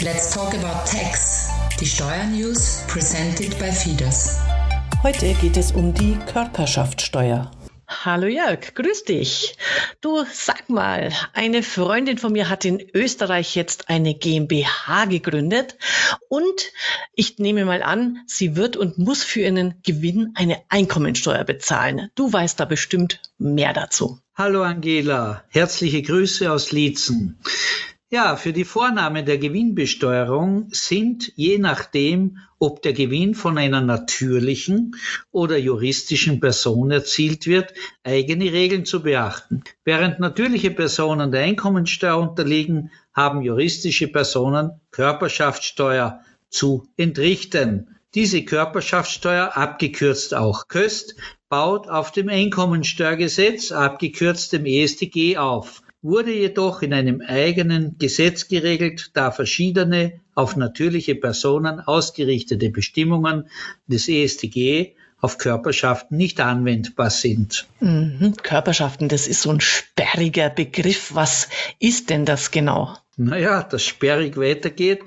Let's talk about tax. Die Steuernews presented by Fides. Heute geht es um die Körperschaftssteuer. Hallo Jörg, grüß dich. Du sag mal, eine Freundin von mir hat in Österreich jetzt eine GmbH gegründet und ich nehme mal an, sie wird und muss für ihren Gewinn eine Einkommensteuer bezahlen. Du weißt da bestimmt mehr dazu. Hallo Angela, herzliche Grüße aus Liezen. Ja, für die Vornahme der Gewinnbesteuerung sind je nachdem, ob der Gewinn von einer natürlichen oder juristischen Person erzielt wird, eigene Regeln zu beachten. Während natürliche Personen der Einkommensteuer unterliegen, haben juristische Personen Körperschaftssteuer zu entrichten. Diese Körperschaftssteuer, abgekürzt auch Köst, baut auf dem Einkommensteuergesetz, abgekürzt dem EStG auf wurde jedoch in einem eigenen Gesetz geregelt, da verschiedene auf natürliche Personen ausgerichtete Bestimmungen des EStG auf Körperschaften nicht anwendbar sind. Mhm, Körperschaften, das ist so ein sperriger Begriff. Was ist denn das genau? Naja, das sperrig weitergeht.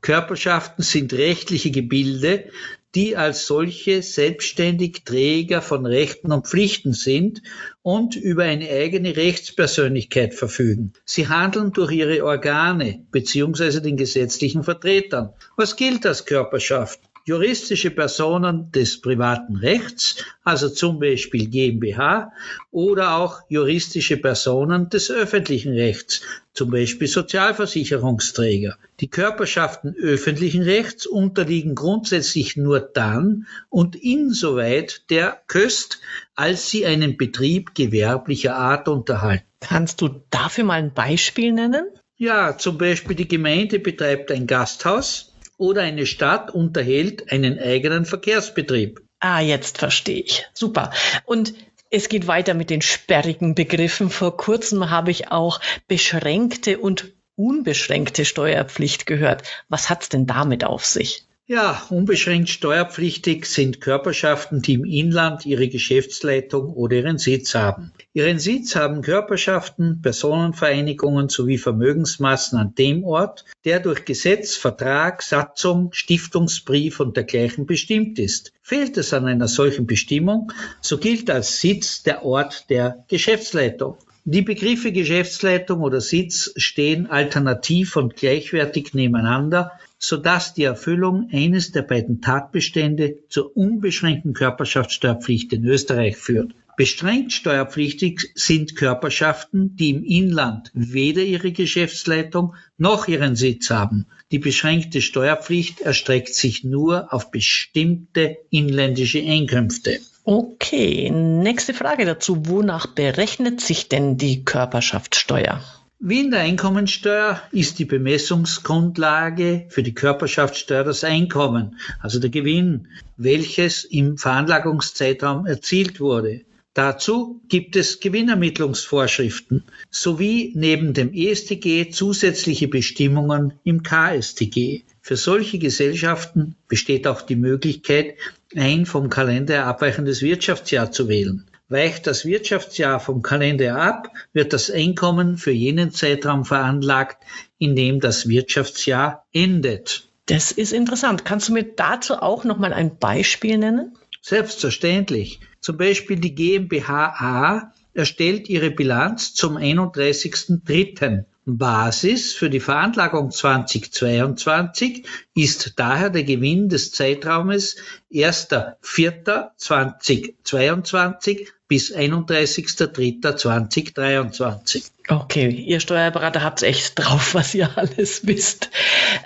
Körperschaften sind rechtliche Gebilde, die als solche selbstständig Träger von Rechten und Pflichten sind und über eine eigene Rechtspersönlichkeit verfügen. Sie handeln durch ihre Organe bzw. den gesetzlichen Vertretern. Was gilt als Körperschaft? Juristische Personen des privaten Rechts, also zum Beispiel GmbH, oder auch juristische Personen des öffentlichen Rechts, zum Beispiel Sozialversicherungsträger. Die Körperschaften öffentlichen Rechts unterliegen grundsätzlich nur dann und insoweit der Köst, als sie einen Betrieb gewerblicher Art unterhalten. Kannst du dafür mal ein Beispiel nennen? Ja, zum Beispiel die Gemeinde betreibt ein Gasthaus, oder eine Stadt unterhält einen eigenen Verkehrsbetrieb. Ah, jetzt verstehe ich. Super. Und es geht weiter mit den sperrigen Begriffen. Vor kurzem habe ich auch beschränkte und unbeschränkte Steuerpflicht gehört. Was hat's denn damit auf sich? Ja, unbeschränkt steuerpflichtig sind Körperschaften, die im Inland ihre Geschäftsleitung oder ihren Sitz haben. Ihren Sitz haben Körperschaften, Personenvereinigungen sowie Vermögensmassen an dem Ort, der durch Gesetz, Vertrag, Satzung, Stiftungsbrief und dergleichen bestimmt ist. Fehlt es an einer solchen Bestimmung, so gilt als Sitz der Ort der Geschäftsleitung. Die Begriffe Geschäftsleitung oder Sitz stehen alternativ und gleichwertig nebeneinander, sodass die Erfüllung eines der beiden Tatbestände zur unbeschränkten Körperschaftssteuerpflicht in Österreich führt. Beschränkt steuerpflichtig sind Körperschaften, die im Inland weder ihre Geschäftsleitung noch ihren Sitz haben. Die beschränkte Steuerpflicht erstreckt sich nur auf bestimmte inländische Einkünfte. Okay, nächste Frage dazu. Wonach berechnet sich denn die Körperschaftssteuer? Wie in der Einkommensteuer ist die Bemessungsgrundlage für die Körperschaftssteuer das Einkommen, also der Gewinn, welches im Veranlagungszeitraum erzielt wurde. Dazu gibt es Gewinnermittlungsvorschriften sowie neben dem EStG zusätzliche Bestimmungen im KStG. Für solche Gesellschaften besteht auch die Möglichkeit, ein vom Kalender abweichendes Wirtschaftsjahr zu wählen. Weicht das Wirtschaftsjahr vom Kalender ab, wird das Einkommen für jenen Zeitraum veranlagt, in dem das Wirtschaftsjahr endet. Das ist interessant. Kannst du mir dazu auch noch mal ein Beispiel nennen? Selbstverständlich. Zum Beispiel die GmbH A erstellt ihre Bilanz zum 31.03. Basis für die Veranlagung 2022 ist daher der Gewinn des Zeitraumes 1.4.2022 bis 31.03.2023. Okay, ihr Steuerberater habt echt drauf, was ihr alles wisst.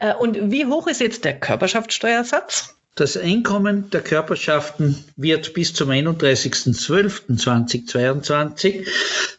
Äh, und wie hoch ist jetzt der Körperschaftssteuersatz? Das Einkommen der Körperschaften wird bis zum 31.12.2022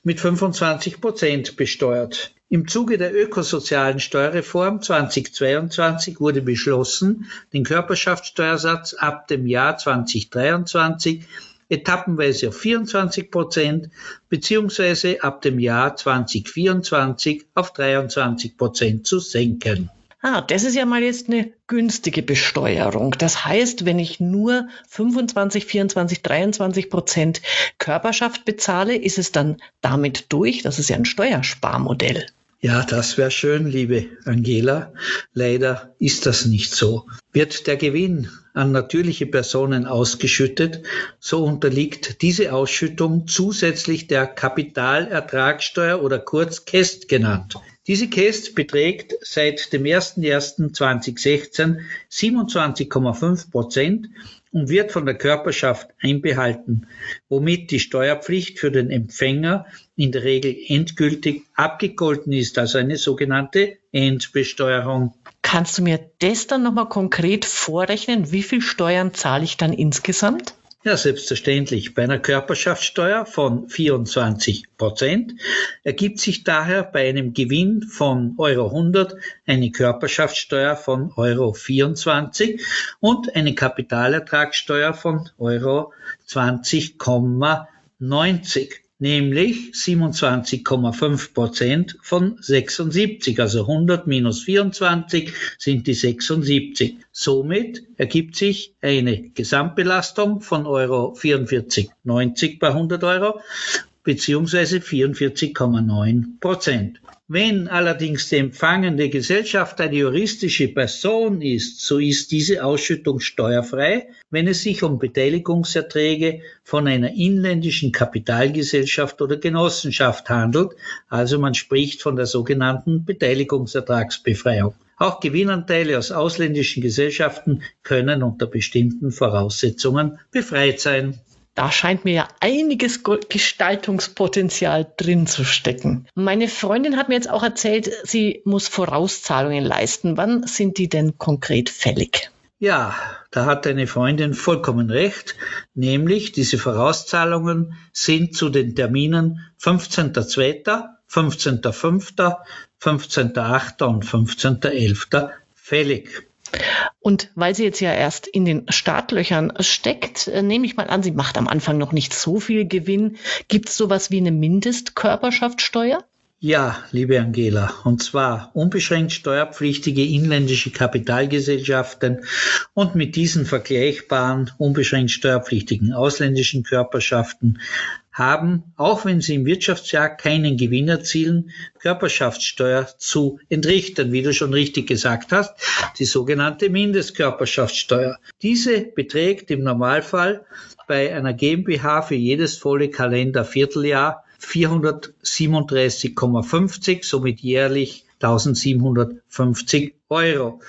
mit 25 Prozent besteuert. Im Zuge der ökosozialen Steuerreform 2022 wurde beschlossen, den Körperschaftssteuersatz ab dem Jahr 2023 etappenweise auf 24 Prozent beziehungsweise ab dem Jahr 2024 auf 23 Prozent zu senken. Ah, das ist ja mal jetzt eine günstige Besteuerung. Das heißt, wenn ich nur 25, 24, 23 Prozent Körperschaft bezahle, ist es dann damit durch? Das ist ja ein Steuersparmodell. Ja, das wäre schön, liebe Angela. Leider ist das nicht so. Wird der Gewinn an natürliche Personen ausgeschüttet, so unterliegt diese Ausschüttung zusätzlich der Kapitalertragssteuer oder kurz KEST genannt. Diese KEST beträgt seit dem 01.01.2016 27,5 Prozent und wird von der Körperschaft einbehalten, womit die Steuerpflicht für den Empfänger in der Regel endgültig abgegolten ist, also eine sogenannte Endbesteuerung. Kannst du mir das dann nochmal konkret vorrechnen? Wie viel Steuern zahle ich dann insgesamt? Ja, selbstverständlich. Bei einer Körperschaftssteuer von 24 Prozent ergibt sich daher bei einem Gewinn von Euro 100 eine Körperschaftssteuer von Euro 24 und eine Kapitalertragssteuer von Euro 20,90 nämlich 27,5 Prozent von 76, also 100 minus 24 sind die 76. Somit ergibt sich eine Gesamtbelastung von Euro 44,90 bei 100 Euro beziehungsweise 44,9 Prozent. Wenn allerdings die empfangende Gesellschaft eine juristische Person ist, so ist diese Ausschüttung steuerfrei, wenn es sich um Beteiligungserträge von einer inländischen Kapitalgesellschaft oder Genossenschaft handelt, also man spricht von der sogenannten Beteiligungsertragsbefreiung. Auch Gewinnanteile aus ausländischen Gesellschaften können unter bestimmten Voraussetzungen befreit sein. Da scheint mir ja einiges Gestaltungspotenzial drin zu stecken. Meine Freundin hat mir jetzt auch erzählt, sie muss Vorauszahlungen leisten. Wann sind die denn konkret fällig? Ja, da hat deine Freundin vollkommen recht, nämlich diese Vorauszahlungen sind zu den Terminen 15.02., 15.05., 15.08. und 15.11. fällig. Und weil sie jetzt ja erst in den Startlöchern steckt, äh, nehme ich mal an, sie macht am Anfang noch nicht so viel Gewinn. Gibt es sowas wie eine Mindestkörperschaftssteuer? Ja, liebe Angela, und zwar unbeschränkt steuerpflichtige inländische Kapitalgesellschaften und mit diesen vergleichbaren unbeschränkt steuerpflichtigen ausländischen Körperschaften haben, auch wenn sie im Wirtschaftsjahr keinen Gewinn erzielen, Körperschaftssteuer zu entrichten, wie du schon richtig gesagt hast, die sogenannte Mindestkörperschaftssteuer. Diese beträgt im Normalfall bei einer GmbH für jedes volle Kalendervierteljahr 437,50, somit jährlich 1750 Euro.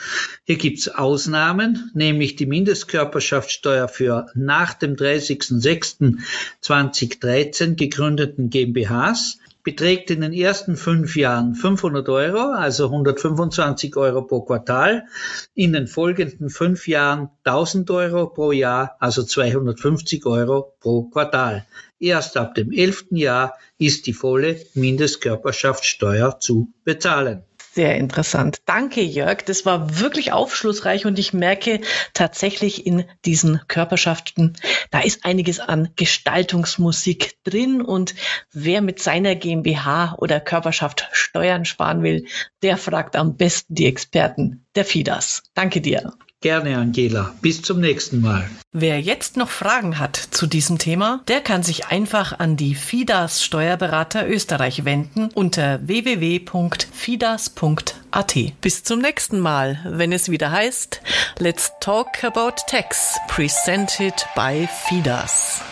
Hier gibt's Ausnahmen, nämlich die Mindestkörperschaftssteuer für nach dem 30.06.2013 gegründeten GmbHs beträgt in den ersten fünf Jahren 500 Euro, also 125 Euro pro Quartal, in den folgenden fünf Jahren 1000 Euro pro Jahr, also 250 Euro pro Quartal. Erst ab dem elften Jahr ist die volle Mindestkörperschaftssteuer zu bezahlen. Sehr interessant. Danke, Jörg. Das war wirklich aufschlussreich und ich merke tatsächlich in diesen Körperschaften, da ist einiges an Gestaltungsmusik drin und wer mit seiner GmbH oder Körperschaft Steuern sparen will, der fragt am besten die Experten der FIDAS. Danke dir. Gerne, Angela. Bis zum nächsten Mal. Wer jetzt noch Fragen hat zu diesem Thema, der kann sich einfach an die FIDAS Steuerberater Österreich wenden unter www.fidas.at. Bis zum nächsten Mal, wenn es wieder heißt Let's Talk About Tax, presented by FIDAS.